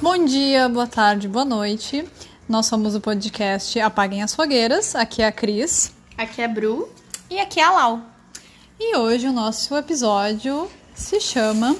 Bom dia, boa tarde, boa noite. Nós somos o podcast Apaguem as Fogueiras. Aqui é a Cris. Aqui é Bru. E aqui é a Lau. E hoje o nosso episódio se chama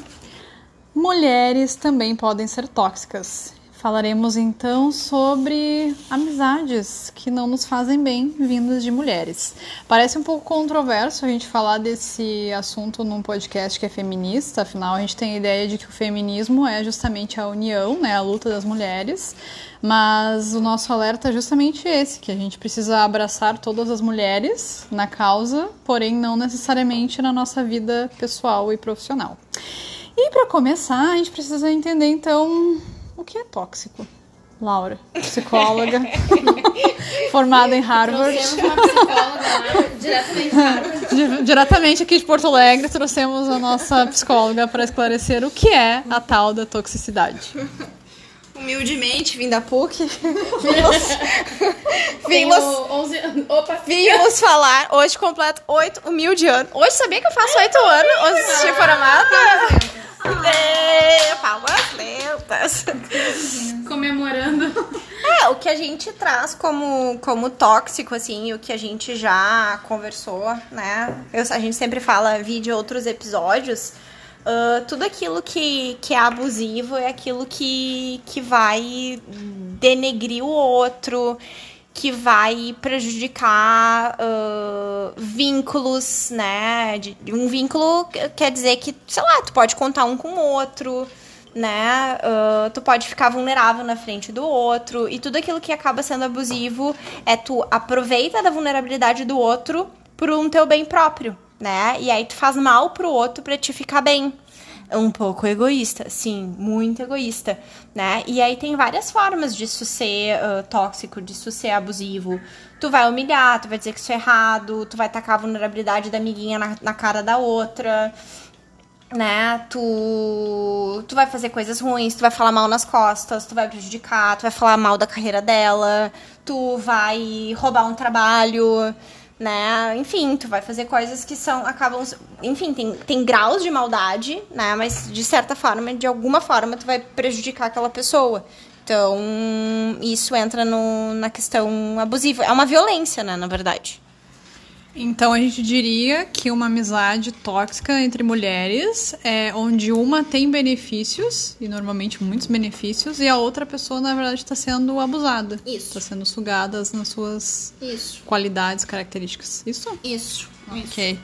Mulheres também podem ser tóxicas. Falaremos então sobre amizades que não nos fazem bem vindas de mulheres. Parece um pouco controverso a gente falar desse assunto num podcast que é feminista, afinal a gente tem a ideia de que o feminismo é justamente a união, né, a luta das mulheres. Mas o nosso alerta é justamente esse, que a gente precisa abraçar todas as mulheres na causa, porém não necessariamente na nossa vida pessoal e profissional. E para começar, a gente precisa entender então o que é tóxico? Laura, psicóloga, formada em Harvard. Trouxemos uma psicóloga lá, diretamente de Harvard. Diretamente aqui de Porto Alegre, trouxemos a nossa psicóloga para esclarecer o que é a tal da toxicidade. Humildemente, vim da PUC. Vimos, 11 anos. Opa, vimos falar. Hoje completo oito humilde anos. Hoje sabia que eu faço oito anos? Hoje assisti formada. É, palmas lentas. comemorando. É, o que a gente traz como, como tóxico, assim, o que a gente já conversou, né? Eu- a gente sempre fala, vi de outros episódios. ah, tudo aquilo que, que é abusivo é aquilo que, que vai denegrir o outro, que vai prejudicar ah, vínculos, né? De, um vínculo quer dizer que, sei lá, tu pode contar um com o outro né? Ah, tu pode ficar vulnerável na frente do outro e tudo aquilo que acaba sendo abusivo é tu aproveita da vulnerabilidade do outro por um teu bem próprio, né? E aí tu faz mal pro outro pra te ficar bem. Um pouco egoísta, sim, muito egoísta, né? E aí tem várias formas disso ser ah, tóxico, disso ser abusivo. Tu vai humilhar, tu vai dizer que isso é errado, tu vai tacar a vulnerabilidade da amiguinha na, na cara da outra né? Tu, tu vai fazer coisas ruins, tu vai falar mal nas costas, tu vai prejudicar, tu vai falar mal da carreira dela, tu vai roubar um trabalho, né? Enfim, tu vai fazer coisas que são acabam, enfim, tem, tem graus de maldade, né? Mas de certa forma, de alguma forma, tu vai prejudicar aquela pessoa. Então, isso entra no, na questão abusiva. É uma violência, né, na verdade. Então a gente diria que uma amizade tóxica entre mulheres é onde uma tem benefícios, e normalmente muitos benefícios, e a outra pessoa, na verdade, está sendo abusada. Isso. Está sendo sugada nas suas Isso. qualidades, características. Isso? Isso. Ok.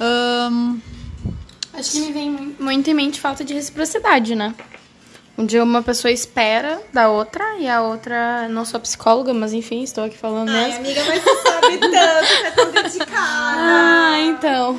Ahn, Acho que me vem mu- muito em mente falta de reciprocidade, né? Onde uma pessoa espera da outra e a outra. Não sou psicóloga, mas enfim, estou aqui falando Ai, mesmo. amiga, mas tu sabe tanto, tu é tão dedicada. Ah, então.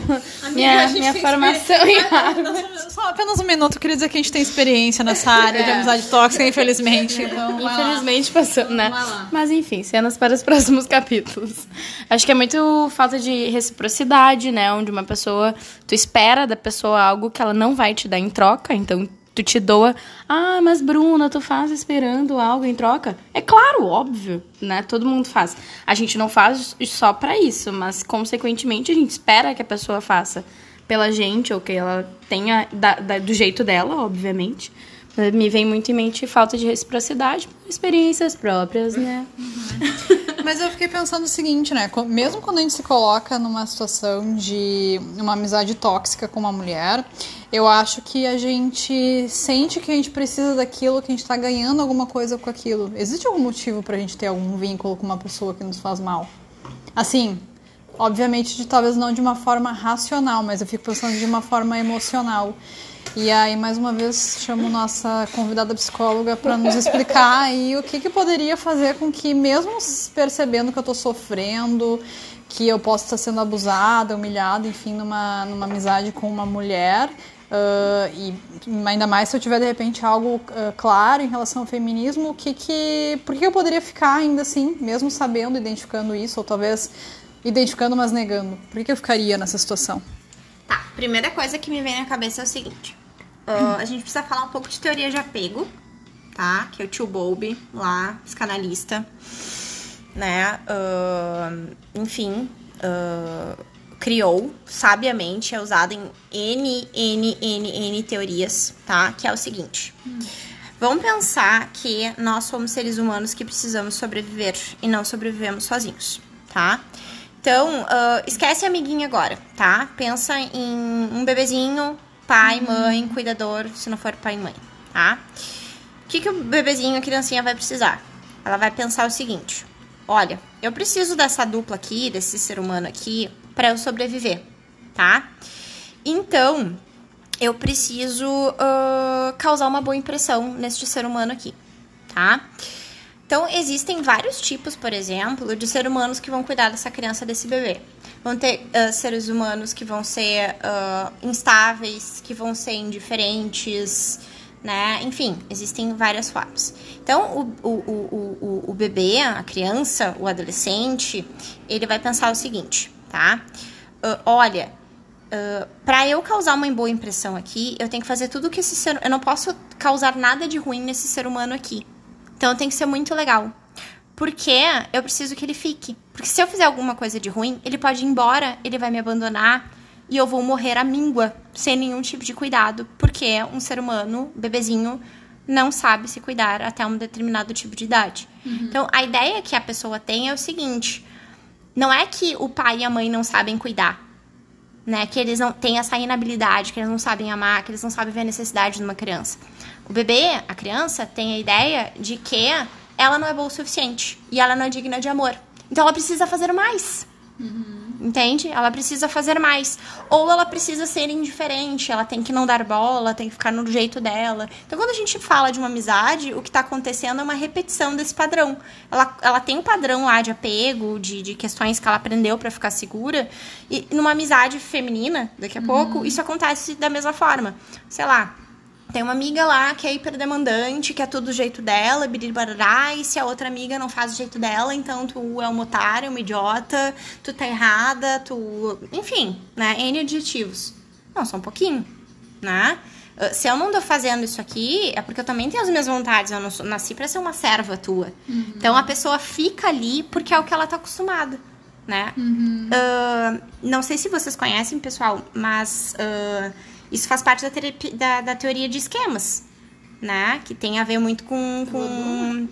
minha minha formação em Harvard. Só apenas um minuto, eu queria dizer que a gente tem experiência nessa área de É. amizade tóxica, infelizmente. Então, vai lá. Infelizmente passou, né? Mas enfim, cenas para os próximos capítulos. Acho que é muito falta de reciprocidade, né? Onde uma pessoa, tu espera da pessoa algo que ela não vai te dar em troca, então tu te doa. Ah, mas Bruna, tu faz esperando algo em troca? É claro, óbvio, né? Todo mundo faz. A gente não faz só pra isso, mas consequentemente a gente espera que a pessoa faça pela gente ou que ela tenha da- da- do jeito dela, obviamente. Me vem muito em mente falta de reciprocidade, experiências próprias, né? Mas eu fiquei pensando o seguinte, né? Mesmo quando a gente se coloca numa situação de uma amizade tóxica com uma mulher, eu acho que a gente sente que a gente precisa daquilo, que a gente tá ganhando alguma coisa com aquilo. Existe algum motivo pra gente ter algum vínculo com uma pessoa que nos faz mal? Assim, obviamente, de, talvez não de uma forma racional, mas eu fico pensando de uma forma emocional. E aí, mais uma vez, chamo nossa convidada psicóloga para nos explicar aí o que, que poderia fazer com que, mesmo percebendo que eu tô sofrendo, que eu posso estar sendo abusada, humilhada, enfim, numa, numa amizade com uma mulher, ah, e ainda mais se eu tiver, de repente, algo ah, claro em relação ao feminismo, o que que... Por que eu poderia ficar ainda assim, mesmo sabendo, identificando isso, ou talvez identificando, mas negando? Por que, que eu ficaria nessa situação? Tá, primeira coisa que me vem na cabeça é o seguinte. ah, a gente precisa falar um pouco de teoria de apego, tá? Que é o tio Bowlby, lá, psicanalista. Né? enfim, ah, criou sabiamente, é usado em N, N, N, N teorias, tá? Que é o seguinte. Vamos pensar que nós somos seres humanos que precisamos sobreviver e não sobrevivemos sozinhos, tá? Então, uh, esquece a amiguinha agora, tá? Pensa em um bebezinho, pai, mãe, cuidador, se não for pai e mãe, tá? O que, que o bebezinho, a criancinha vai precisar? Ela vai pensar o seguinte: olha, eu preciso dessa dupla aqui, desse ser humano aqui, para eu sobreviver, tá? Então, eu preciso uh, causar uma boa impressão neste ser humano aqui, tá? Então, existem vários tipos, por exemplo, de seres humanos que vão cuidar dessa criança, desse bebê. Vão ter uh, seres humanos que vão ser uh, instáveis, que vão ser indiferentes, né? Enfim, existem várias formas. Então, o, o, o, o, o bebê, a criança, o adolescente, ele vai pensar o seguinte, tá? Uh, olha, uh, para eu causar uma boa impressão aqui, eu tenho que fazer tudo que esse ser... Eu não posso causar nada de ruim nesse ser humano aqui. Então tem que ser muito legal. Porque eu preciso que ele fique. Porque se eu fizer alguma coisa de ruim, ele pode ir embora, ele vai me abandonar e eu vou morrer à míngua, sem nenhum tipo de cuidado. Porque um ser humano, bebezinho, não sabe se cuidar até um determinado tipo de idade. Uhum. Então a ideia que a pessoa tem é o seguinte: não é que o pai e a mãe não sabem cuidar. Né, que eles não têm essa inabilidade, que eles não sabem amar, que eles não sabem ver a necessidade de uma criança. O bebê, a criança, tem a ideia de que ela não é boa o suficiente e ela não é digna de amor. Então ela precisa fazer mais. Uhum. Entende? Ela precisa fazer mais. Ou ela precisa ser indiferente, ela tem que não dar bola, tem que ficar no jeito dela. Então, quando a gente fala de uma amizade, o que está acontecendo é uma repetição desse padrão. Ela, ela tem um padrão lá de apego, de, de questões que ela aprendeu para ficar segura. E numa amizade feminina, daqui a uhum. pouco, isso acontece da mesma forma. Sei lá, tem uma amiga lá que é hiperdemandante, que é tudo do jeito dela, biribarará, e se a outra amiga não faz do jeito dela, então tu é um otário, uma idiota, tu tá errada, tu. Enfim, né? N adjetivos. Não, só um pouquinho, né? Ah, se eu não tô fazendo isso aqui, é porque eu também tenho as minhas vontades. Eu não sou, nasci pra ser uma serva tua. Uhum. Então a pessoa fica ali porque é o que ela tá acostumada, né? Uhum. Uh, não sei se vocês conhecem, pessoal, mas. Uh, isso faz parte da, terapia, da, da teoria de esquemas, né? Que tem a ver muito com. com...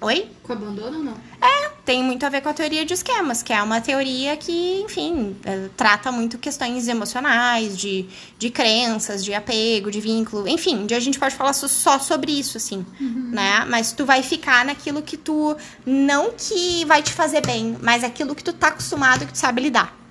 Oi? Com abandono ou não? É, tem muito a ver com a teoria de esquemas, que é uma teoria que, enfim, é, trata muito questões emocionais, de, de crenças, de apego, de vínculo, enfim, de a gente pode falar só sobre isso, assim, uhum. né? Mas tu vai ficar naquilo que tu, não que vai te fazer bem, mas aquilo que tu tá acostumado, que tu sabe lidar.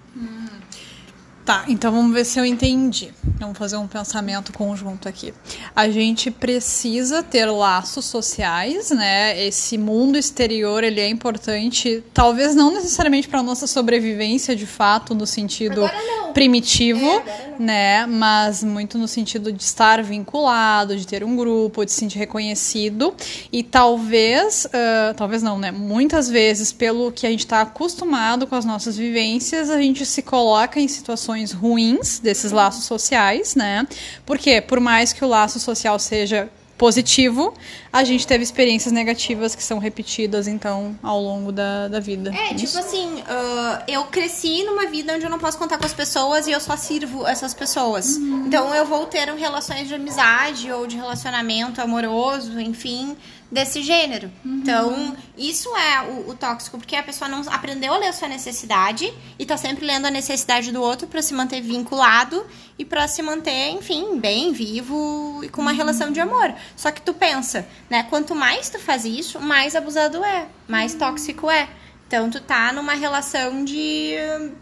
Tá, então vamos ver se eu entendi. Vamos fazer um pensamento conjunto aqui. A gente precisa ter laços sociais, né? Esse mundo exterior, ele é importante, talvez não necessariamente para nossa sobrevivência de fato, no sentido primitivo, é, né? Mas muito no sentido de estar vinculado, de ter um grupo, de se sentir reconhecido. E talvez, uh, talvez não, né? Muitas vezes, pelo que a gente está acostumado com as nossas vivências, a gente se coloca em situações situações ruins desses laços sociais, né? Porque por mais que o laço social seja positivo, a gente teve experiências negativas que são repetidas, então, ao longo da, da vida. É, tipo Isso. assim, uh, eu cresci numa vida onde eu não posso contar com as pessoas e eu só sirvo essas pessoas. Uhum. Então, eu vou ter relações de amizade ou de relacionamento amoroso, enfim, desse gênero. Uhum. Então, isso é o, o, tóxico, porque a pessoa não aprendeu a ler a sua necessidade e tá sempre lendo a necessidade do outro para se manter vinculado e para se manter, enfim, bem, vivo e com uma uhum. relação de amor. Só que tu pensa, né, quanto mais tu faz isso, mais abusado é, mais uhum. tóxico é. Então, tu tá numa relação de.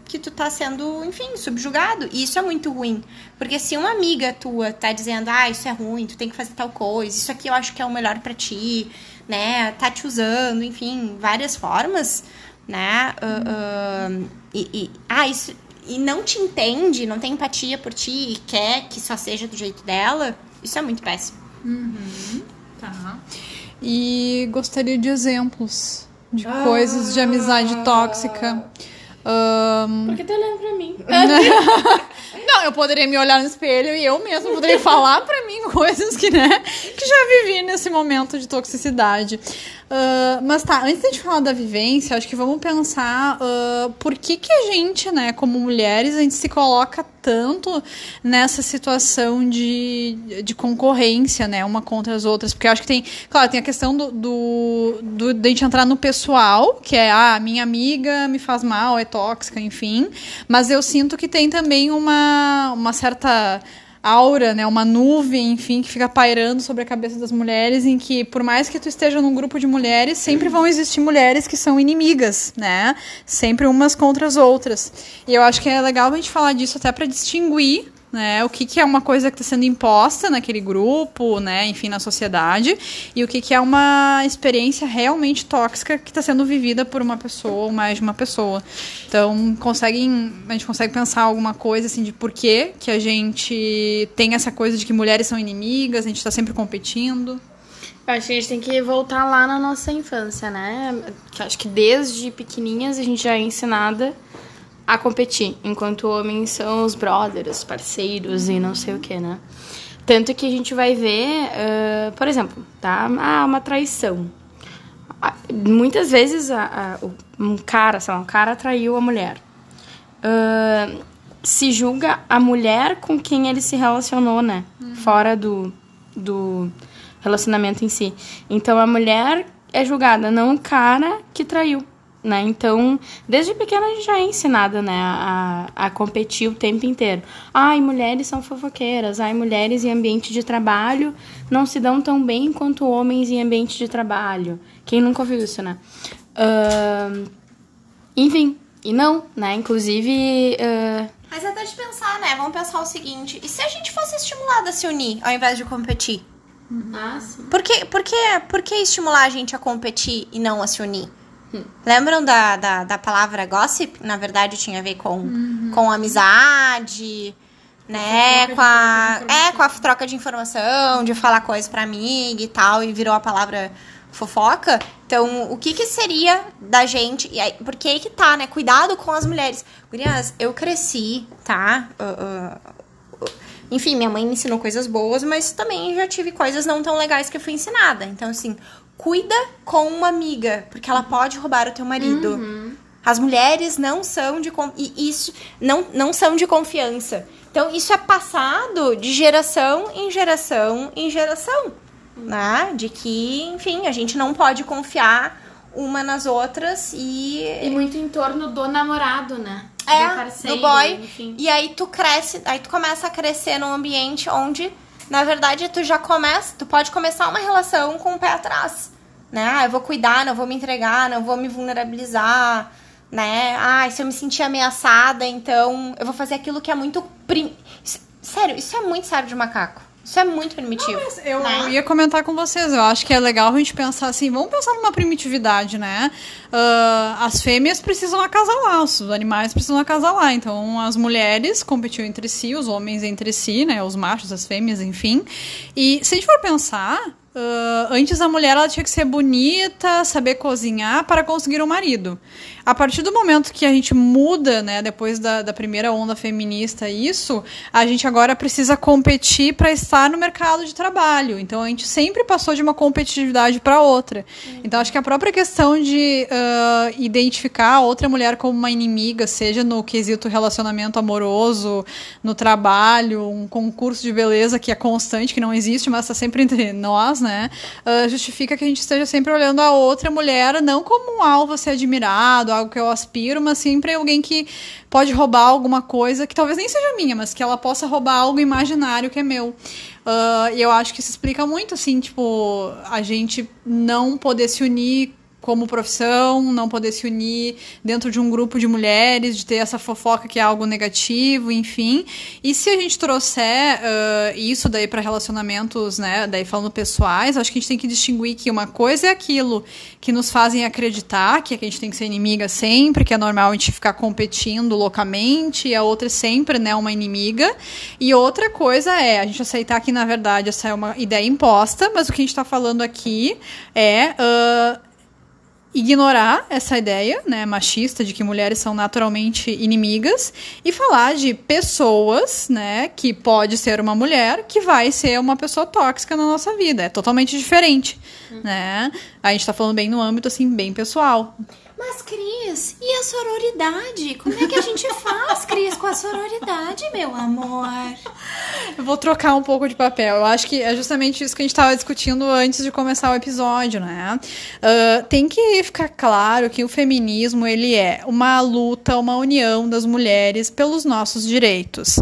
que tu tá sendo, enfim, subjugado. E isso é muito ruim. Porque se uma amiga tua tá dizendo, ah, isso é ruim, tu tem que fazer tal coisa, isso aqui eu acho que é o melhor para ti, né? Tá te usando, enfim, várias formas, né? Uh, uh, e, e, ah, isso. E não te entende, não tem empatia por ti e quer que só seja do jeito dela, isso é muito péssimo. Uhum. Tá. E gostaria de exemplos de ah. coisas de amizade tóxica. Um... Por que tá olhando pra mim? Não, eu poderia me olhar no espelho e eu mesmo poderia falar para mim coisas que, né, que já vivi nesse momento de toxicidade. Uh, mas tá, antes de a gente falar da vivência, acho que vamos pensar uh, por que que a gente, né, como mulheres, a gente se coloca tanto nessa situação de, de concorrência, né, uma contra as outras, porque eu acho que tem, claro, tem a questão do, do, do de a gente entrar no pessoal, que é, ah, minha amiga me faz mal, é tóxica, enfim, mas eu sinto que tem também uma, uma certa aura, né, uma nuvem, enfim, que fica pairando sobre a cabeça das mulheres, em que por mais que tu esteja num grupo de mulheres, sempre vão existir mulheres que são inimigas, né? Sempre umas contra as outras. E eu acho que é legal a gente falar disso até para distinguir né? O que, que é uma coisa que está sendo imposta naquele grupo, né? Enfim, na sociedade, e o que, que é uma experiência realmente tóxica que está sendo vivida por uma pessoa ou mais de uma pessoa. Então, conseguem, a gente consegue pensar alguma coisa assim de por que que a gente tem essa coisa de que mulheres são inimigas, a gente está sempre competindo. Eu acho que a gente tem que voltar lá na nossa infância, né? Acho que desde pequenininhas a gente já é ensinada a competir, enquanto homens são os brothers, os parceiros e não sei o que, né? Tanto que a gente vai ver, uh, por exemplo, tá? Ah, uma traição. Muitas vezes a, a, um cara, sei lá, um cara traiu a mulher. Uh, se julga a mulher com quem ele se relacionou, né? Uhum. Fora do, do relacionamento em si. Então a mulher é julgada, não o cara que traiu né? Então, desde pequena a gente já é ensinada, né, a, a competir o tempo inteiro. Ai, mulheres são fofoqueiras, ai, mulheres em ambiente de trabalho não se dão tão bem quanto homens em ambiente de trabalho. Quem nunca ouviu isso, né? Uh, enfim, e não, né? Inclusive. Uh... Mas até de pensar, né? Vamos pensar o seguinte: e se a gente fosse estimulada a se unir ao invés de competir? Ah, sim. Por que, por, que, por que estimular a gente a competir e não a se unir? Lembram da, da, da, palavra gossip? Na verdade, tinha a ver com, uhum. com amizade, né? Com a, é, com a troca de informação, de falar coisas pra amiga e tal, e virou a palavra fofoca. Então, o que que seria da gente... E aí, porque aí que tá, né? Cuidado com as mulheres. Gurias, eu cresci, tá? Uh, uh, enfim, minha mãe me ensinou coisas boas, mas também já tive coisas não tão legais que eu fui ensinada. Então, assim, cuida com uma amiga, porque ela pode roubar o teu marido. Uhum. As mulheres não são de e isso não, não são de confiança. Então isso é passado de geração em geração em geração, né? De que, enfim, a gente não pode confiar uma nas outras e e muito em torno do namorado, né? É, do, parceiro, do boy. Enfim. E aí tu cresce, aí tu começa a crescer num ambiente onde na verdade, tu já começa, tu pode começar uma relação com o pé atrás, né? Ah, eu vou cuidar, não vou me entregar, não vou me vulnerabilizar, né? Ah, se eu me sentir ameaçada, então eu vou fazer aquilo que é muito prim... Sério, isso é muito sério de macaco. Isso é muito primitivo. Não, eu né? ia comentar com vocês. Eu acho que é legal a gente pensar assim. Vamos pensar numa primitividade, né? Uh, as fêmeas precisam acasalar, os animais precisam acasalar. Então, as mulheres competiam entre si, os homens entre si, né? Os machos, as fêmeas, enfim. E se a gente for pensar, Uh, antes a mulher ela tinha que ser bonita, saber cozinhar para conseguir um marido. A partir do momento que a gente muda, né, depois da, da primeira onda feminista, isso, a gente agora precisa competir para estar no mercado de trabalho. Então a gente sempre passou de uma competitividade para outra. Então acho que a própria questão de uh, identificar a outra mulher como uma inimiga, seja no quesito relacionamento amoroso, no trabalho, um concurso de beleza que é constante, que não existe, mas está sempre entre nós, né? Uh, justifica que a gente esteja sempre olhando a outra mulher não como um alvo a ser admirado algo que eu aspiro, mas sempre alguém que pode roubar alguma coisa que talvez nem seja minha, mas que ela possa roubar algo imaginário que é meu. Uh, e eu acho que isso explica muito, assim, tipo, a gente não poder se unir como profissão, não poder se unir dentro de um grupo de mulheres, de ter essa fofoca que é algo negativo, enfim. E se a gente trouxer uh, isso daí para relacionamentos, né, daí falando pessoais, acho que a gente tem que distinguir que uma coisa é aquilo que nos fazem acreditar que a gente tem que ser inimiga sempre, que é normal a gente ficar competindo loucamente, e a outra é sempre, né, uma inimiga. E outra coisa é a gente aceitar que, na verdade, essa é uma ideia imposta, mas o que a gente está falando aqui é... Uh, ignorar essa ideia, né, machista de que mulheres são naturalmente inimigas e falar de pessoas, né, que pode ser uma mulher que vai ser uma pessoa tóxica na nossa vida. É totalmente diferente, uhum. né? A gente tá falando bem no âmbito assim bem pessoal. Mas, Cris, e a sororidade? Como é que a gente faz, Cris, com a sororidade, meu amor? Eu vou trocar um pouco de papel. Eu acho que é justamente isso que a gente estava discutindo antes de começar o episódio, né? Uh, tem que ficar claro que o feminismo ele é uma luta, uma união das mulheres pelos nossos direitos.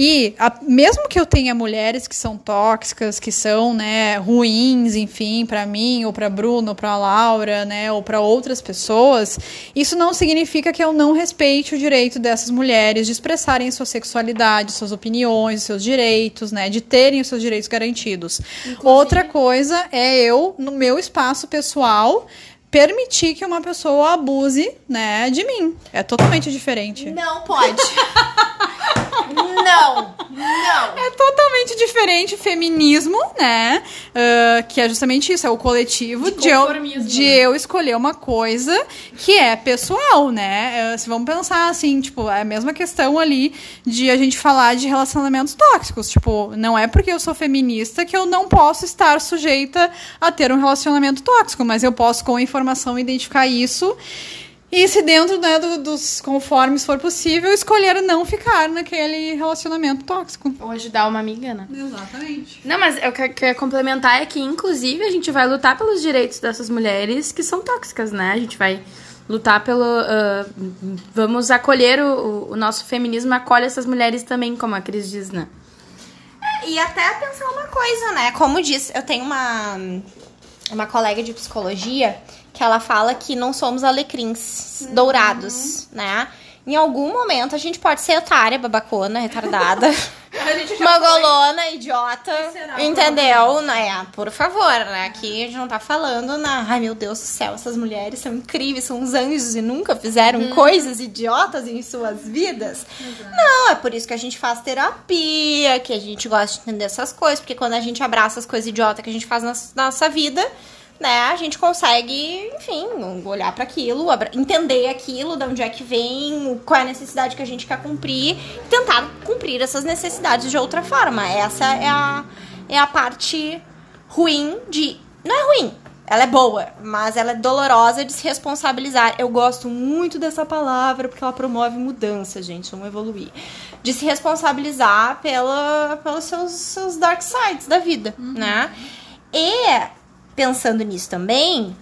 E a, mesmo que eu tenha mulheres que são tóxicas, que são, né, ruins, enfim, para mim ou para Bruno, ou para Laura, né, ou para outras pessoas isso não significa que eu não respeite o direito dessas mulheres de expressarem sua sexualidade, suas opiniões, seus direitos, né, de terem os seus direitos garantidos. Inclusive... Outra coisa é eu, no meu espaço pessoal, permitir que uma pessoa abuse, né, de mim. É totalmente diferente. Não pode. não, não. É totalmente diferente feminismo, né? Uh, que é justamente isso, é o coletivo de, de eu, de né? eu escolher uma coisa que é pessoal, né? Uh, se vamos pensar assim, tipo, é a mesma questão ali de a gente falar de relacionamentos tóxicos. Tipo, não é porque eu sou feminista que eu não posso estar sujeita a ter um relacionamento tóxico, mas eu posso, com informação, identificar isso e se dentro né, do, dos conformes for possível, escolher não ficar naquele relacionamento tóxico. Ou ajudar uma amiga, né? Exatamente. Não, mas eu quero complementar é que, inclusive, a gente vai lutar pelos direitos dessas mulheres que são tóxicas, né? A gente vai lutar pelo. Uh, vamos acolher o, o, nosso feminismo, acolhe essas mulheres também, como a Cris diz, né? É, e até pensar uma coisa, né? Como diz, eu tenho uma, uma colega de psicologia que ela fala que não somos alecrins dourados, né? Em algum momento a gente pode ser otária, babacona, retardada, magolona, foi. idiota, entendeu? Né? Por favor, né? Aqui a gente não tá falando na. Ai meu Deus do céu, essas mulheres são incríveis, são uns anjos e nunca fizeram uhum. coisas idiotas em suas vidas. Exato. Não, é por isso que a gente faz terapia, que a gente gosta de entender essas coisas, porque quando a gente abraça as coisas idiotas que a gente faz na nossa vida né, a gente consegue, enfim, olhar para aquilo, entender aquilo, de onde é que vem, qual é a necessidade que a gente quer cumprir, e tentar cumprir essas necessidades de outra forma. Essa é a, é a parte ruim de. Não é ruim, ela é boa, mas ela é dolorosa de se responsabilizar. Eu gosto muito dessa palavra porque ela promove mudança, gente, vamos evoluir. De se responsabilizar pela, pelos seus, seus dark sides da vida, uhum. né? E pensando nisso também,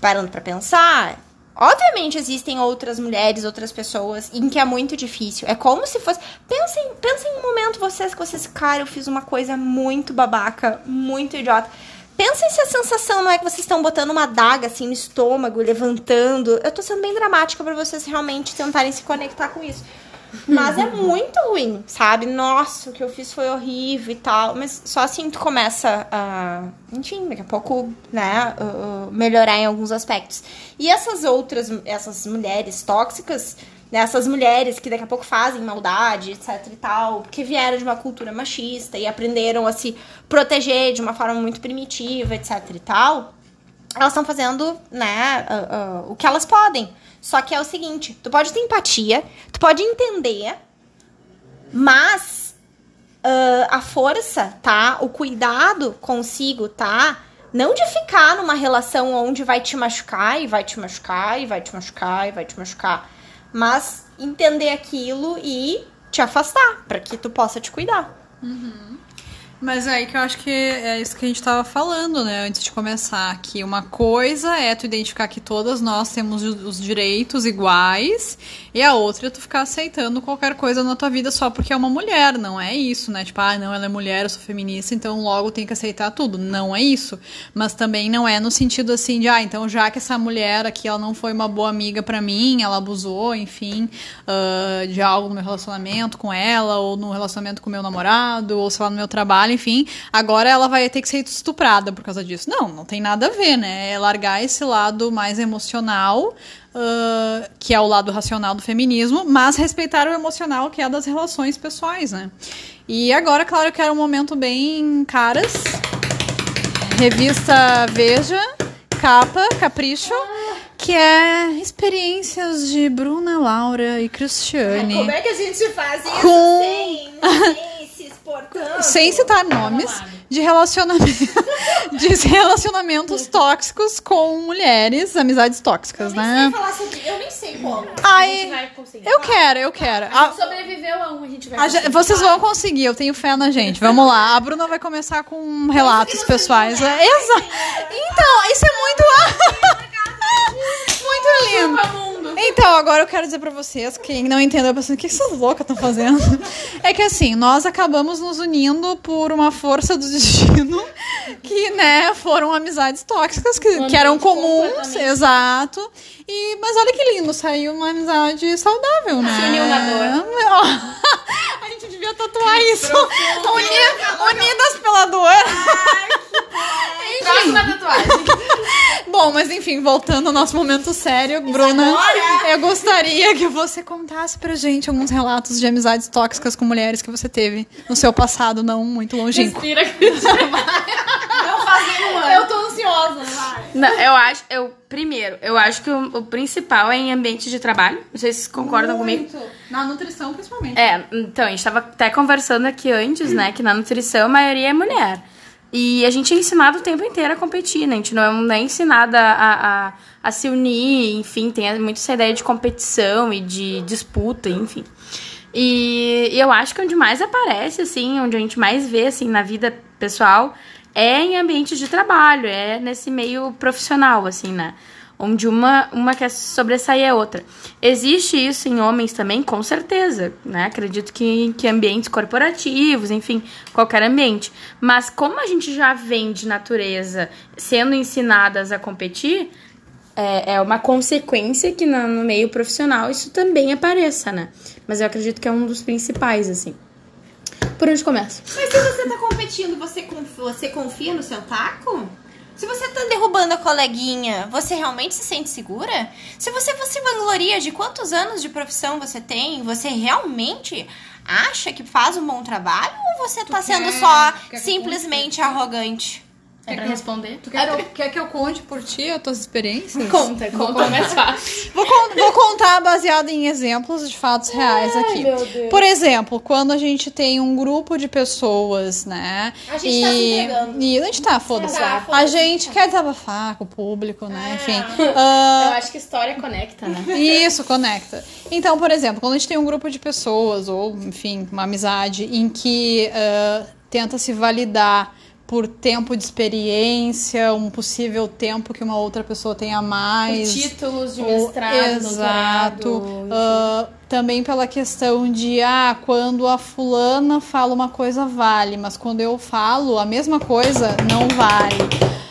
parando para pensar, obviamente existem outras mulheres, outras pessoas em que é muito difícil. É como se fosse. Pensem, pensem um momento vocês que vocês, cara, eu fiz uma coisa muito babaca, muito idiota. Pensem se a sensação não é que vocês estão botando uma daga assim no estômago, levantando. Eu tô sendo bem dramática para vocês realmente tentarem se conectar com isso. Mas é muito ruim, sabe? Nossa, o que eu fiz foi horrível e tal. Mas só assim tu começa a, enfim, daqui a pouco, né, uh, melhorar em alguns aspectos. E essas outras, essas mulheres tóxicas, né, essas mulheres que daqui a pouco fazem maldade, etc e tal, porque vieram de uma cultura machista e aprenderam a se proteger de uma forma muito primitiva, etc e tal, elas estão fazendo, né, uh, uh, o que elas podem só que é o seguinte, tu pode ter empatia, tu pode entender, mas uh, a força, tá? O cuidado consigo, tá? Não de ficar numa relação onde vai te machucar e vai te machucar e vai te machucar e vai te machucar. Mas entender aquilo e te afastar, para que tu possa te cuidar. Uhum. Mas é aí que eu acho que é isso que a gente estava falando, né, antes de começar, que uma coisa é tu identificar que todas nós temos os direitos iguais, e a outra é tu ficar aceitando qualquer coisa na tua vida só porque é uma mulher, não é isso, né? Tipo, ah, não, ela é mulher, eu sou feminista, então logo tem que aceitar tudo. Não é isso. Mas também não é no sentido assim de, ah, então já que essa mulher aqui, ela não foi uma boa amiga para mim, ela abusou, enfim, uh, de algo no meu relacionamento com ela, ou no relacionamento com meu namorado, ou sei lá, no meu trabalho, enfim, agora ela vai ter que ser estuprada por causa disso. Não, não tem nada a ver, né? É largar esse lado mais emocional, uh, que é o lado racional do feminismo, mas respeitar o emocional, que é das relações pessoais, né? E agora, claro, eu quero um momento bem caras. Revista Veja, capa, capricho que é experiências de Bruna, Laura e Cristiane. Como é que a gente faz isso com... sem, sem se exportando? Sem citar nomes, de relacionamento, de relacionamentos tóxicos com mulheres, amizades tóxicas, né? falar sobre. Eu nem sei como. Ai, vai conseguir. eu quero, eu quero. A- Sobreviveu a um, a gente vai gente- vocês vão conseguir, eu tenho fé na gente. Vamos lá. A Bruna vai começar com relatos pessoais. É, exa- Então, isso é muito. muito lindo. Então, agora eu quero dizer pra vocês, quem não entendeu, pensando, o que essas loucas estão fazendo? É que assim, nós acabamos nos unindo por uma força do destino, que, né, foram amizades tóxicas, que, que eram comuns, exato. E, mas olha que lindo, saiu uma amizade saudável, né? Se uniu na dor. A gente devia tatuar isso. Uni- unidas pela dor. Próxima tatuagem. Bom, mas enfim, voltando ao nosso momento sério, Bruna, eu gostaria que você contasse pra gente alguns relatos de amizades tóxicas com mulheres que você teve no seu passado não muito longínquo. Respira, Cristina. Eu tô ansiosa, vai. Não, eu acho, eu, primeiro, eu acho que o, o principal é em ambiente de trabalho. Não sei se vocês concordam comigo. Na nutrição, principalmente. É, então, a gente tava até conversando aqui antes, né, que na nutrição a maioria é mulher. E a gente é ensinado o tempo inteiro a competir, né? A gente não é, é ensinada a, a, a se unir, enfim, tem muito essa ideia de competição e de disputa, enfim. E, e eu acho que onde mais aparece, assim, onde a gente mais vê, assim, na vida pessoal, é em ambiente de trabalho, é nesse meio profissional, assim, né? Onde uma, uma quer sobressair a outra. Existe isso em homens também, com certeza, né? Acredito que, que ambientes corporativos, enfim, qualquer ambiente. Mas como a gente já vem de natureza sendo ensinadas a competir, é, é uma consequência que na- no meio profissional isso também apareça, né? Mas eu acredito que é um dos principais, assim. Por onde começa? Mas se você tá competindo, você, conf- você confia no seu taco? Se você tá derrubando a coleguinha, você realmente se sente segura? Se você se vangloria de quantos anos de profissão você tem, você realmente acha que faz um bom trabalho ou você tá sendo quer- só que eu simplesmente arrogante? É pra responder? Tu quer, que eu, quer que eu conte por ti as tuas experiências? Conta, conta mais fácil. Vou, vou contar baseado em exemplos de fatos reais aqui. meu Deus. Por exemplo, quando a gente tem um grupo de pessoas, né? A gente tá se entregando. E a gente tá, foda-se. Tá, a foda-se. gente quer desabafar com o público, né? Enfim. Eu Ah, acho que história conecta, né? isso, conecta. Então, por exemplo, quando a gente tem um grupo de pessoas, ou, enfim, uma amizade, em que ah, tenta se validar por tempo de experiência, um possível tempo que uma outra pessoa tenha mais. Títulos de Ou- mestrado, Exato. doutorado. Ah, também pela questão de, ah, quando a fulana fala uma coisa, vale, mas quando eu falo a mesma coisa, não vale.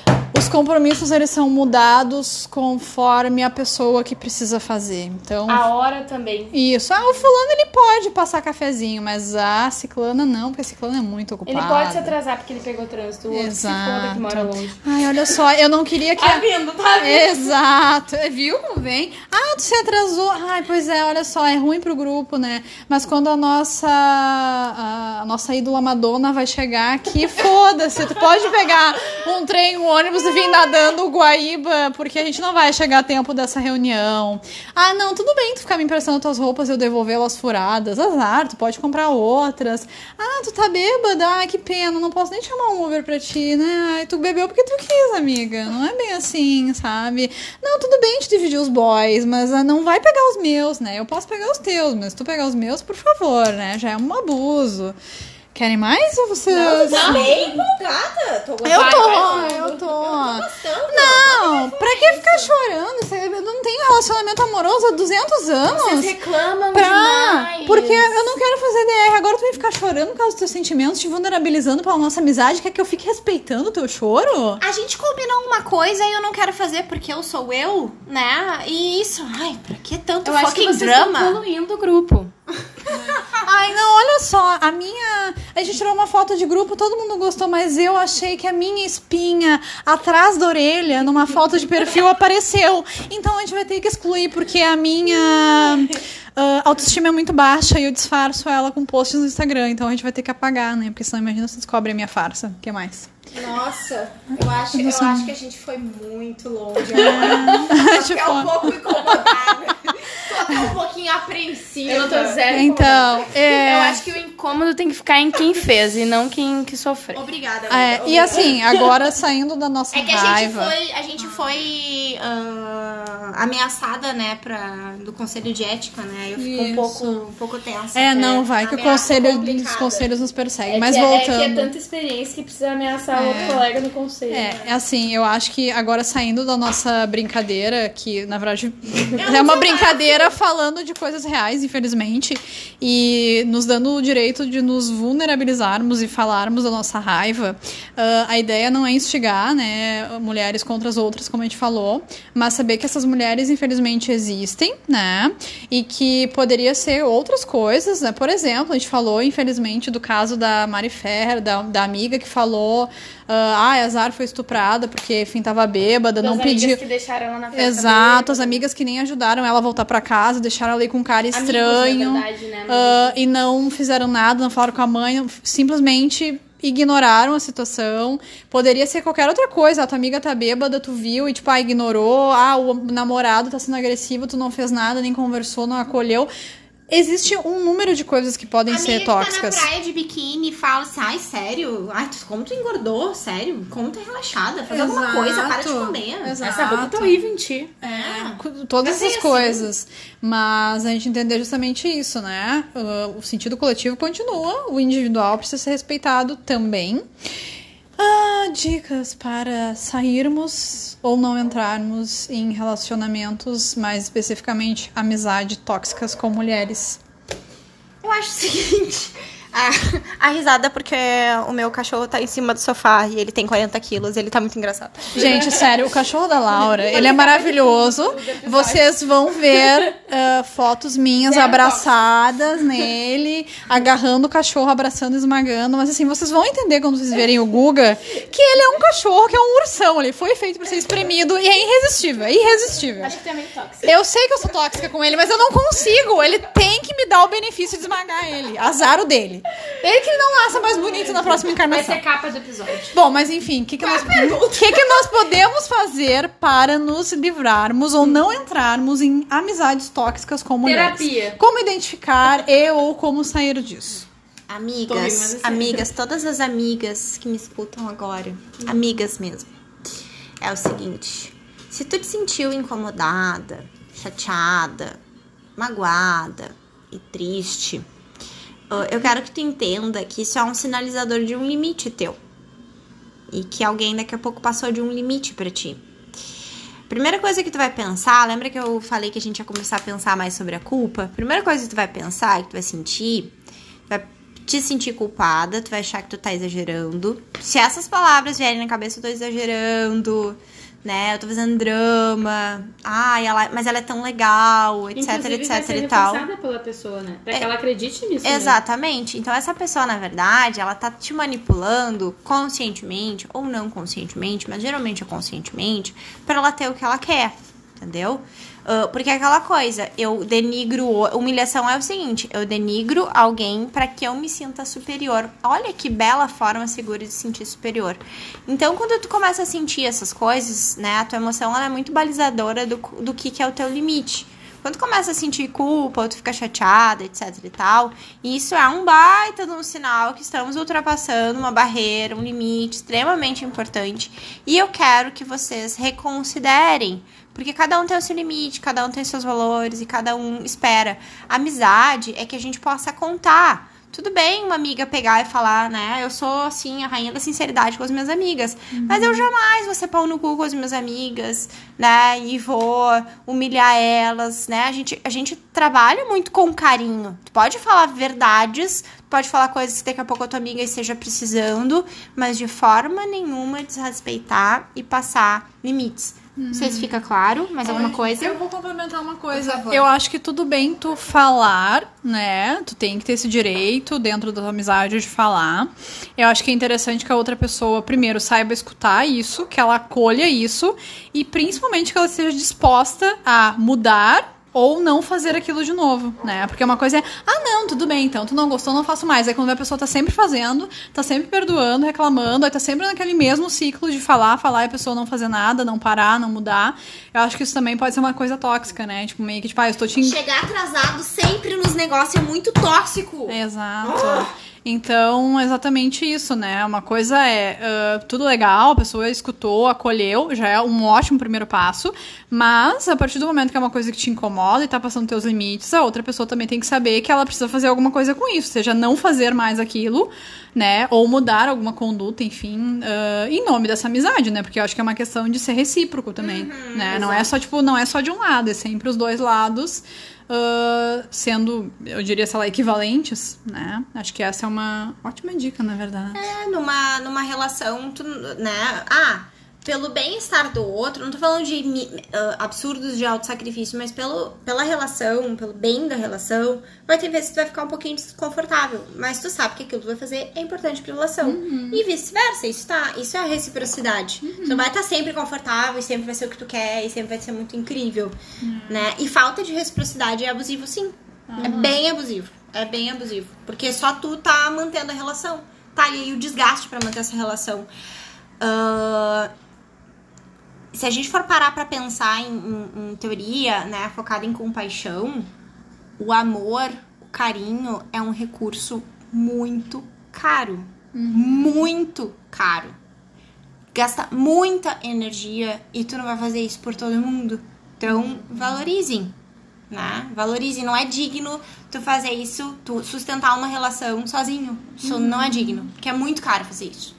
Os compromissos, eles são mudados conforme a pessoa que precisa fazer. Então, A hora também. isso. Ah, o fulano, ele pode passar cafezinho, mas a ciclana não, porque a ciclana é muito ocupada. Ele pode se atrasar porque ele pegou trânsito. O outro se foda que mora Exato. longe. Ai, olha só, eu não queria que... Tá vindo, tá vindo. Exato. É, Viu como vem? Ah, tu se atrasou. Ai, pois é, olha só, é ruim pro grupo, né? Mas quando a nossa a, a nossa ídola Madonna vai chegar aqui, foda-se. Tu pode pegar um trem, um ônibus e vir nadando o Guaíba, porque a gente não vai chegar a tempo dessa reunião. Ah, não, tudo bem tu ficar me emprestando tuas roupas e eu devolvê-las furadas. Azar, tu pode comprar outras. Ah, tu tá bêbada? Ai, que pena, não posso nem chamar um Uber pra ti, né? Ai, tu bebeu porque tu quis, amiga. Não é bem assim, sabe? Não, tudo bem te dividir os boys, mas ah, não vai pegar os meus, né? Eu posso pegar os teus, mas tu pegar os meus, por favor, né? Já é um abuso. Querem mais ou vocês? Tá bem empolgada. Tô Eu tô, vai, vai, eu tô. gostando. Não, pra que ficar chorando? Você- Eu não tenho relacionamento amoroso há 200 anos. Vocês reclamam Pra... demais. Porque eu não quero fazer DR. Agora tu vai ficar chorando por causa dos teus sentimentos, te vulnerabilizando pela nossa amizade. Quer que eu fique respeitando o teu choro? A gente combinou uma coisa e eu não quero fazer porque eu sou eu, né? E isso, ai, pra que tanto Eu acho que fucking vocês drama? estão poluindo o grupo. Ai, não, olha só. A minha. A gente tirou uma foto de grupo, todo mundo gostou, mas eu achei que a minha espinha atrás da orelha, numa foto de perfil, apareceu. Então a gente vai ter que excluir, porque a minha. ah, autoestima é muito baixa e eu disfarço ela com posts no Instagram, então a gente vai ter que apagar, né? Porque senão imagina se descobre a minha farsa. O que mais? Nossa, eu acho, eu acho que a gente foi muito longe. Tipo, Fiquei um pouco incomodada. Tô um pouquinho apreensiva. Eu não tô zero. Então, é... Eu acho que o incômodo tem que ficar em quem fez e não quem que sofreu. Obrigada. É, e assim, agora saindo da nossa É que a gente raiva. foi, a gente foi ah, ameaçada, né, pra, do conselho de ética, né? Eu fico um pouco, um pouco tensa. É, não, vai que o conselho, complicada. os conselhos nos perseguem. É Mas que, é- voltando. É que é tanta experiência que precisa ameaçar É. outro colega no conselho. É, né? é assim, eu acho que agora saindo da nossa brincadeira, que na verdade é uma sou falando de coisas reais, infelizmente, e nos dando o direito de nos vulnerabilizarmos e falarmos da nossa raiva. ah, a ideia não é instigar, né, mulheres contra as outras, como a gente falou, mas saber que essas mulheres, infelizmente, existem, né, e que poderia ser outras coisas, né, por exemplo, a gente falou, infelizmente, do caso da Mari Ferrer, da, da amiga que falou, ah, a Azar foi estuprada porque, enfim, tava bêbada, Das não amigas pediu... que deixaram ela na festa Exato, as amigas que nem ajudaram ela a voltar pra casa, deixaram ela aí com um cara Amigos, estranho. verdade, né? Ah, e não fizeram nada, não falaram com a mãe, simplesmente ignoraram a situação. Poderia ser qualquer outra coisa. A tua amiga tá bêbada, tu viu e, tipo, ah, ignorou. Ah, o namorado tá sendo agressivo, tu não fez nada, nem conversou, não acolheu. Existe um número de coisas que podem Amiga ser tóxicas. tá na praia de biquíni e fala assim, ai, sério? Ai, como tu engordou? Sério? Como tu é relaxada? Faz alguma Exato. coisa, para de comer. Exato. Essa roupa tá horrível em ti. É. todas Mas é essas assim. coisas. Mas a gente entender justamente isso, né? O sentido coletivo continua, o individual precisa ser respeitado também. Ah, dicas para sairmos ou não entrarmos em relacionamentos, mais especificamente amizade tóxicas com mulheres. Eu acho o seguinte. A, a risada porque o meu cachorro tá em cima do sofá e ele tem 40 quilos, ele tá muito engraçado. Gente, sério, o cachorro da Laura, ele é maravilhoso. Vocês vão ver ah, fotos minhas abraçadas nele, agarrando o cachorro, abraçando, esmagando. Mas assim, vocês vão entender quando vocês verem o Guga que ele é um cachorro, que é um ursão. Ele foi feito pra ser espremido e é irresistível, é irresistível. Acho que tu é meio tóxico. Eu sei que eu sou tóxica com ele, mas eu não consigo. Ele tem que me dar o benefício de esmagar ele. Azar o dele. Ele que não nasça mais bonito na próxima Vai encarnação. ser capa do episódio. Bom, mas enfim, o que, que, nós, que, que nós podemos fazer para nos livrarmos ou não entrarmos em amizades tóxicas com mulheres? Terapia. Como identificar e ou como sair disso? Amigas, amigas, todas as amigas que me escutam agora, amigas mesmo, é o seguinte: se tu te sentiu incomodada, chateada, magoada e triste, eu quero que tu entenda que isso é um sinalizador de um limite teu. E que alguém daqui a pouco passou de um limite pra ti. Primeira coisa que tu vai pensar, lembra que eu falei que a gente ia começar a pensar mais sobre a culpa? Primeira coisa que tu vai pensar, que tu vai sentir, tu vai te sentir culpada, tu vai achar que tu tá exagerando. Se essas palavras vierem na cabeça, eu tô exagerando, né? Eu tô fazendo drama. Ai, ela, mas ela é tão legal, etc, Inclusive, vai etc ser e tal. pela pessoa, né? Pra que ela acredite nisso. né? Exatamente. Então essa pessoa, na verdade, ela tá te manipulando conscientemente ou não conscientemente, mas geralmente é conscientemente, pra ela ter o que ela quer, entendeu? Ah, porque é aquela coisa, eu denigro. Humilhação é o seguinte: eu denigro alguém pra que eu me sinta superior. Olha que bela forma segura de se sentir superior. Então, quando tu começa a sentir essas coisas, né, a tua emoção ela é muito balizadora do, do que, que é o teu limite. Quando tu começa a sentir culpa, ou tu fica chateada, etc e tal, isso é um baita de um sinal que estamos ultrapassando uma barreira, um limite extremamente importante. E eu quero que vocês reconsiderem, porque cada um tem o seu limite, cada um tem seus valores e cada um espera. Amizade é que a gente possa contar. Tudo bem uma amiga pegar e falar, né? Eu sou, assim, a rainha da sinceridade com as minhas amigas. Mas eu jamais vou ser pau no cu com as minhas amigas, né? E vou humilhar elas, né? A gente, a gente trabalha muito com carinho. Tu pode falar verdades, tu pode falar coisas que daqui a pouco a tua amiga esteja precisando, mas de forma nenhuma desrespeitar e passar limites. Não sei se fica claro, mais alguma coisa? Eu vou complementar uma coisa. Eu acho que tudo bem tu falar, né? Tu tem que ter esse direito dentro da tua amizade de falar. Eu acho que é interessante que a outra pessoa, primeiro, saiba escutar isso, que ela acolha isso e principalmente que ela esteja disposta a mudar ou não fazer aquilo de novo, né? Porque uma coisa é, ah, não, tudo bem, então, tu não gostou, não faço mais. Aí quando a pessoa tá sempre fazendo, tá sempre perdoando, reclamando, aí tá sempre naquele mesmo ciclo de falar, falar e a pessoa não fazer nada, não parar, não mudar. Eu acho que isso também pode ser uma coisa tóxica, né? Tipo, meio que, tipo, ah, eu estou te... Chegar atrasado sempre nos negócios é muito tóxico. Exato. Então, exatamente isso, né? Uma coisa é uh, tudo legal, a pessoa escutou, acolheu, já é um ótimo primeiro passo, mas a partir do momento que é uma coisa que te incomoda e tá passando teus limites, a outra pessoa também tem que saber que ela precisa fazer alguma coisa com isso, seja não fazer mais aquilo, né? Ou mudar alguma conduta, enfim, uh, em nome dessa amizade, né? Porque eu acho que é uma questão de ser recíproco também, Uhum, né? Não é só, tipo, não é só de um lado, é sempre os dois lados uh, sendo, eu diria, sei lá, equivalentes, né? Acho que essa é uma ótima dica, na verdade. É, numa, numa relação, tu, né? Ah, pelo bem-estar do outro, não tô falando de ah, absurdos de autossacrifício, mas pelo, pela relação, pelo bem da relação, vai ter vezes que tu vai ficar um pouquinho desconfortável. Mas tu sabe que aquilo que tu vai fazer é importante pra relação. E vice-versa, isso tá. Isso é a reciprocidade. Tu não vai estar sempre confortável e sempre vai ser o que tu quer e sempre vai ser muito incrível. Né? E falta de reciprocidade é abusivo, sim. É bem abusivo. É bem abusivo. Porque só tu tá mantendo a relação. Tá, e aí o desgaste pra manter essa relação. Ah, se a gente for parar pra pensar em, em- em teoria, né, focada em compaixão, o amor, o carinho é um recurso muito caro. Muito caro. Gasta muita energia e tu não vai fazer isso por todo mundo. Então, valorizem, né? Valorizem. Não é digno tu fazer isso, tu sustentar uma relação sozinho. Isso não é digno, porque é muito caro fazer isso.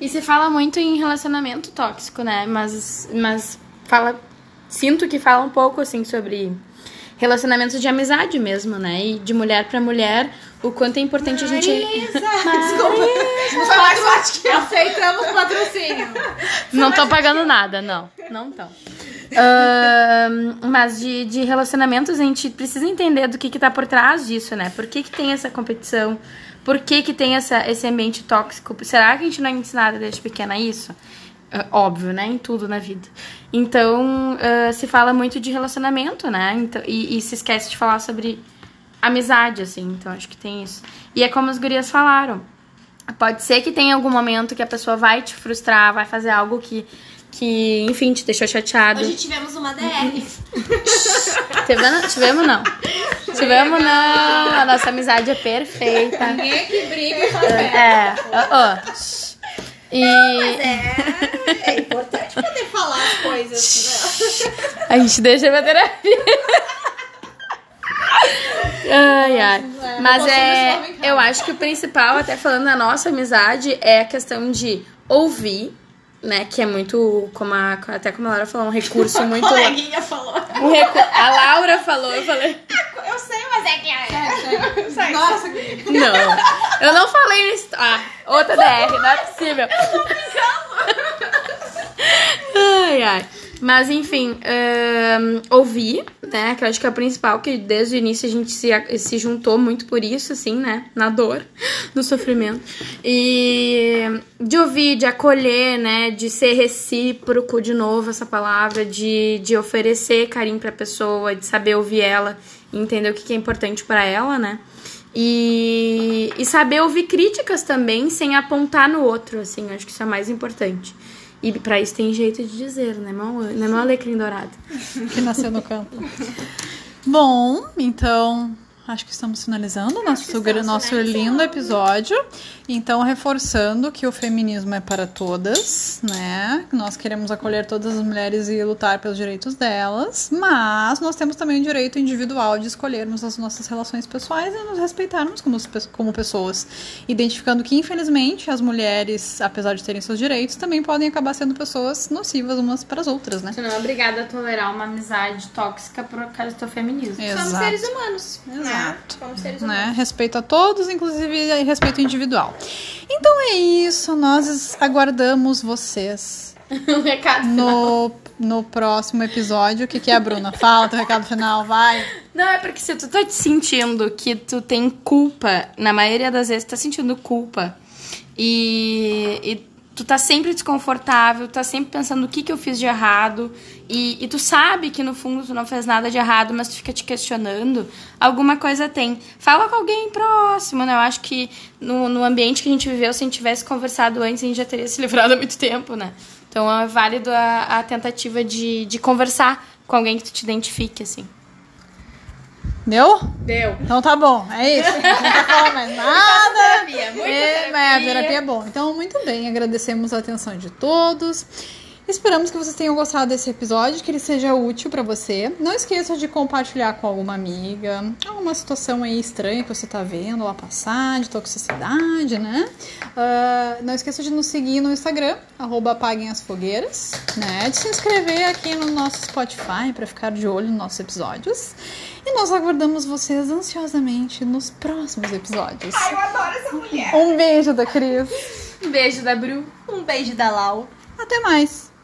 E se fala muito em relacionamento tóxico, né? Mas, mas fala. Sinto que fala um pouco assim sobre relacionamentos de amizade mesmo, né? E de mulher pra mulher, o quanto é importante a gente. Desculpa. Não foi mais forte que eu. Aceitamos patrocínio. Não tô pagando nada, não. Não tão. mas de, de relacionamentos a gente precisa entender do que que tá por trás disso, né? Por que que tem essa competição? Por que que tem essa, esse ambiente tóxico? Será que a gente não é ensinada desde pequena isso? É, óbvio, né? Em tudo na vida. Então, ah, se fala muito de relacionamento, né? Então, e, e se esquece de falar sobre amizade, assim. Então, acho que tem isso. E é como as gurias falaram. Pode ser que tenha algum momento que a pessoa vai te frustrar, vai fazer algo que, que enfim, te deixou chateado. Hoje tivemos uma DR. Tivemos, tivemos não. Tivemos não. A nossa amizade é perfeita. Ninguém que briga e É. ó, ó. E É, é importante poder falar as coisas, né? a gente deixa pra terapia. Ai, ai. Mas é. Eu acho que o principal, até falando da nossa amizade, é a questão de ouvir, né? Que é muito, como a, até como a Laura falou, um recurso muito. coleguinha falou. Um recu... A Laura falou, eu falei. Eu sei, mas é que é. Nossa, que... Não, eu não falei isso. Ah, outra DR, não é possível. Ai, ai. Mas enfim, ouvir, né? Que eu acho que é o principal, que desde o início a gente se, se juntou muito por isso, assim, né? Na dor, no sofrimento. E de ouvir, de acolher, né? De ser recíproco, de novo, essa palavra, de, de oferecer carinho pra pessoa, de saber ouvir ela entender o que que é importante pra ela, né? E, e saber ouvir críticas também sem apontar no outro, assim, acho que isso é mais importante. E pra isso tem jeito de dizer, né, meu, né, meu alecrim dourado? que nasceu no campo. Bom, então acho que estamos finalizando o nosso, gr- nosso lindo episódio. Então, reforçando que o feminismo é para todas, né? Nós queremos acolher todas as mulheres e lutar pelos direitos delas, mas nós temos também o direito individual de escolhermos as nossas relações pessoais e nos respeitarmos como, como pessoas. Identificando que, infelizmente, as mulheres, apesar de terem seus direitos, também podem acabar sendo pessoas nocivas umas para as outras, né? Você não é obrigada a tolerar uma amizade tóxica por causa do teu feminismo. Somos Exato. seres humanos. Né? Exato. Somos seres né? Respeito a todos, inclusive respeito individual. Então é isso, nós aguardamos vocês um recado final. no, no próximo episódio. O que, que é, Bruna? Fala teu recado final, vai. Não, é porque se tu tá te sentindo que tu tem culpa, na maioria das vezes tu tá sentindo culpa e, e tu tá sempre desconfortável, tá sempre pensando o que, que eu fiz de errado, e, e tu sabe que no fundo tu não fez nada de errado, mas tu fica te questionando, alguma coisa tem. Fala com alguém próximo, né? Eu acho que no, no ambiente que a gente viveu, se a gente tivesse conversado antes, a gente já teria se livrado há muito tempo, né? Então é válido a, a tentativa de, de conversar com alguém que tu te identifique, assim. Deu? Deu. Então tá bom, é isso. Não falar mais nada. terapia, muita é, terapia. mas a terapia é bom. Então, muito bem, agradecemos a atenção de todos. Esperamos que vocês tenham gostado desse episódio, que ele seja útil pra você. Não esqueça de compartilhar com alguma amiga, alguma situação aí estranha que você tá vendo lá passar, de toxicidade, né? Ah, não esqueça de nos seguir no Instagram, arroba apaguem as fogueiras, né? De se inscrever aqui no nosso Spotify pra ficar de olho nos nossos episódios. E nós aguardamos vocês ansiosamente nos próximos episódios. Ai, eu adoro essa mulher. Um beijo da Cris. Um beijo da Bru. Um beijo da Lau. Até mais.